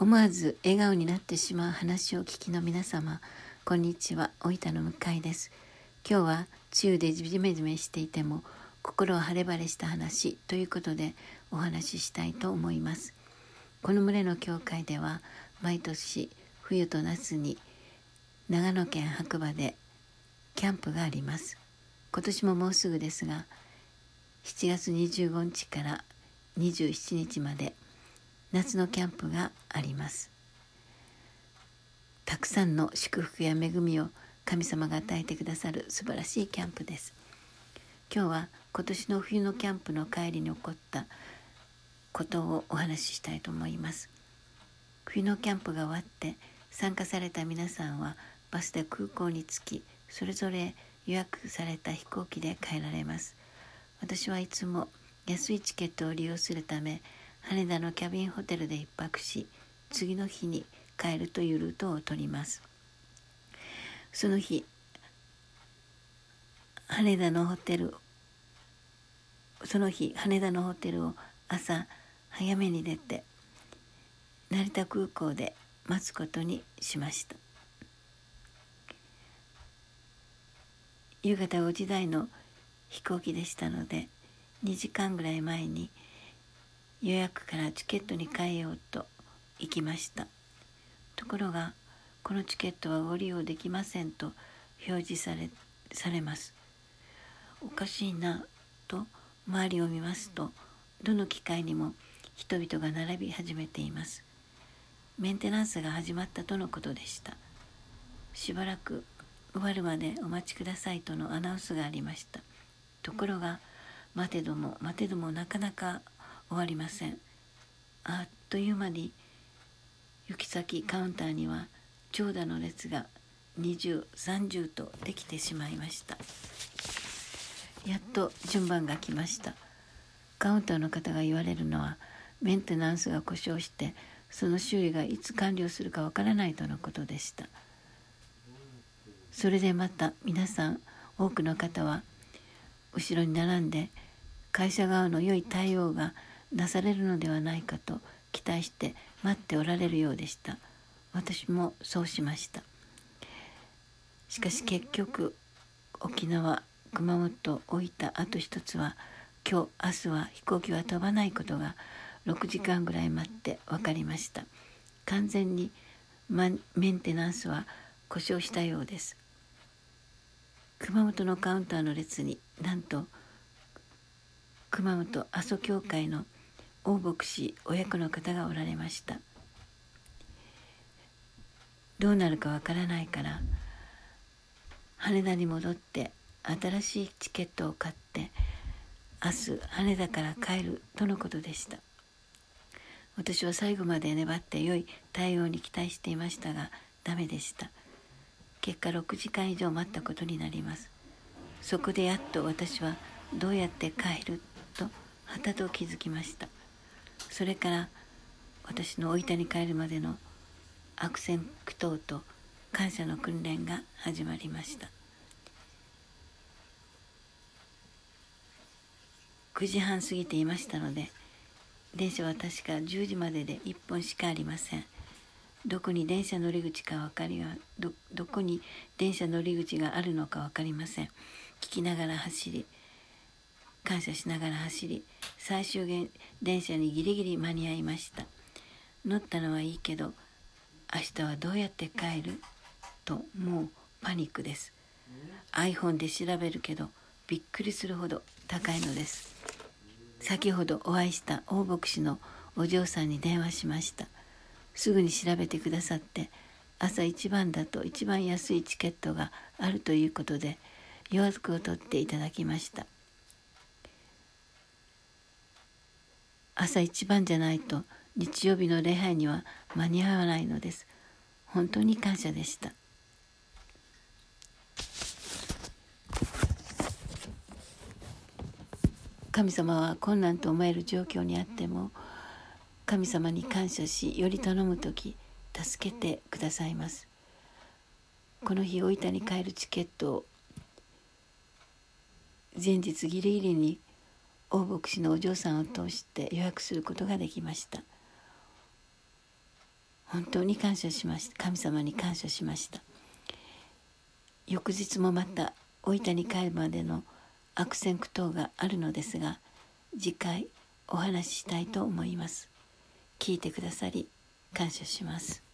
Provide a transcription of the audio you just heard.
思わず笑顔になってしまう話を聞きの皆様こんにちは。大分の向井です。今日は梅雨でじめじめしていても心を晴れ晴れした話ということでお話ししたいと思います。この群れの教会では毎年冬と夏に長野県白馬でキャンプがあります。今年ももうすぐですが7月25日から27日まで夏のキャンプがあります。たくさんの祝福や恵みを神様が与えてくださる素晴らしいキャンプです。今日は今年の冬のキャンプの帰りに起こったことをお話ししたいと思います。冬のキャンプが終わって参加された皆さんはバスで空港に着きそれぞれ予約された飛行機で帰られます。私はいつも安いチケットを利用するため羽田のキャビンホテルで1泊し次の日に帰るというルートを取ります。その日羽田のホテルその日羽田のホテルを朝早めに出て成田空港で待つことにしました。夕方5時台の飛行機でしたので2時間ぐらい前に予約からチケットに変えようと行きました。ところがこのチケットはご利用できませんと表示されされます。おかしいなと周りを見ますとどの機会にも人々が並び始めています。メンテナンスが始まったとのことでした。しばらく終わるまでお待ちくださいとのアナウンスがありました。ところが待てども待てどもなかなか終わりません。あっという間に行き先カウンターには長蛇の列が2030とできてしまいました。やっと順番が来ました。カウンターの方が言われるのはメンテナンスが故障してその修理がいつ完了するかわからないとのことでした。それでまた皆さん多くの方は後ろに並んで会社側の良い対応がなされるのではないかと期待して待っておられるようでした。私もそうしました。しかし結局沖縄熊本大分あと一つは今日明日は飛行機は飛ばないことが6時間ぐらい待って分かりました。完全にメンテナンスは故障したようです。熊本のカウンターの列になんと熊本阿蘇協会の大牧師親子の方がおられました。どうなるかわからないから羽田に戻って新しいチケットを買って明日羽田から帰るとのことでした。私は最後まで粘って良い対応に期待していましたがダメでした。結果6時間以上待ったことになります。そこでやっと私はどうやって帰るとはたと気づきました。それから私の生いたに帰るまでの悪戦苦闘と感謝の訓練が始まりました。9時半過ぎていましたので電車は確か10時までで1本しかありません。どこに電車乗り口か分かりはどどこに電車乗り口があるのか分かりません。聞きながら走り感謝しながら走り最終電車にギリギリ間に合いました。乗ったのはいいけど明日はどうやって帰る？ともうパニックです。iPhone で調べるけどびっくりするほど高いのです。先ほどお会いした大牧師のお嬢さんに電話しました。すぐに調べてくださって朝一番だと一番安いチケットがあるということで予約を取っていただきました。朝一番じゃないと日曜日の礼拝には間に合わないのです。本当に感謝でした。神様は困難と思える状況にあっても神様に感謝しより頼む時助けてくださいます。この日大分に帰るチケットを前日ギリギリに大牧師のお嬢さんを通して予約することができました。本当に感謝しました。神様に感謝しました。翌日もまた大分に帰るまでの悪戦苦闘があるのですが次回お話ししたいと思います。聞いてくださり感謝します。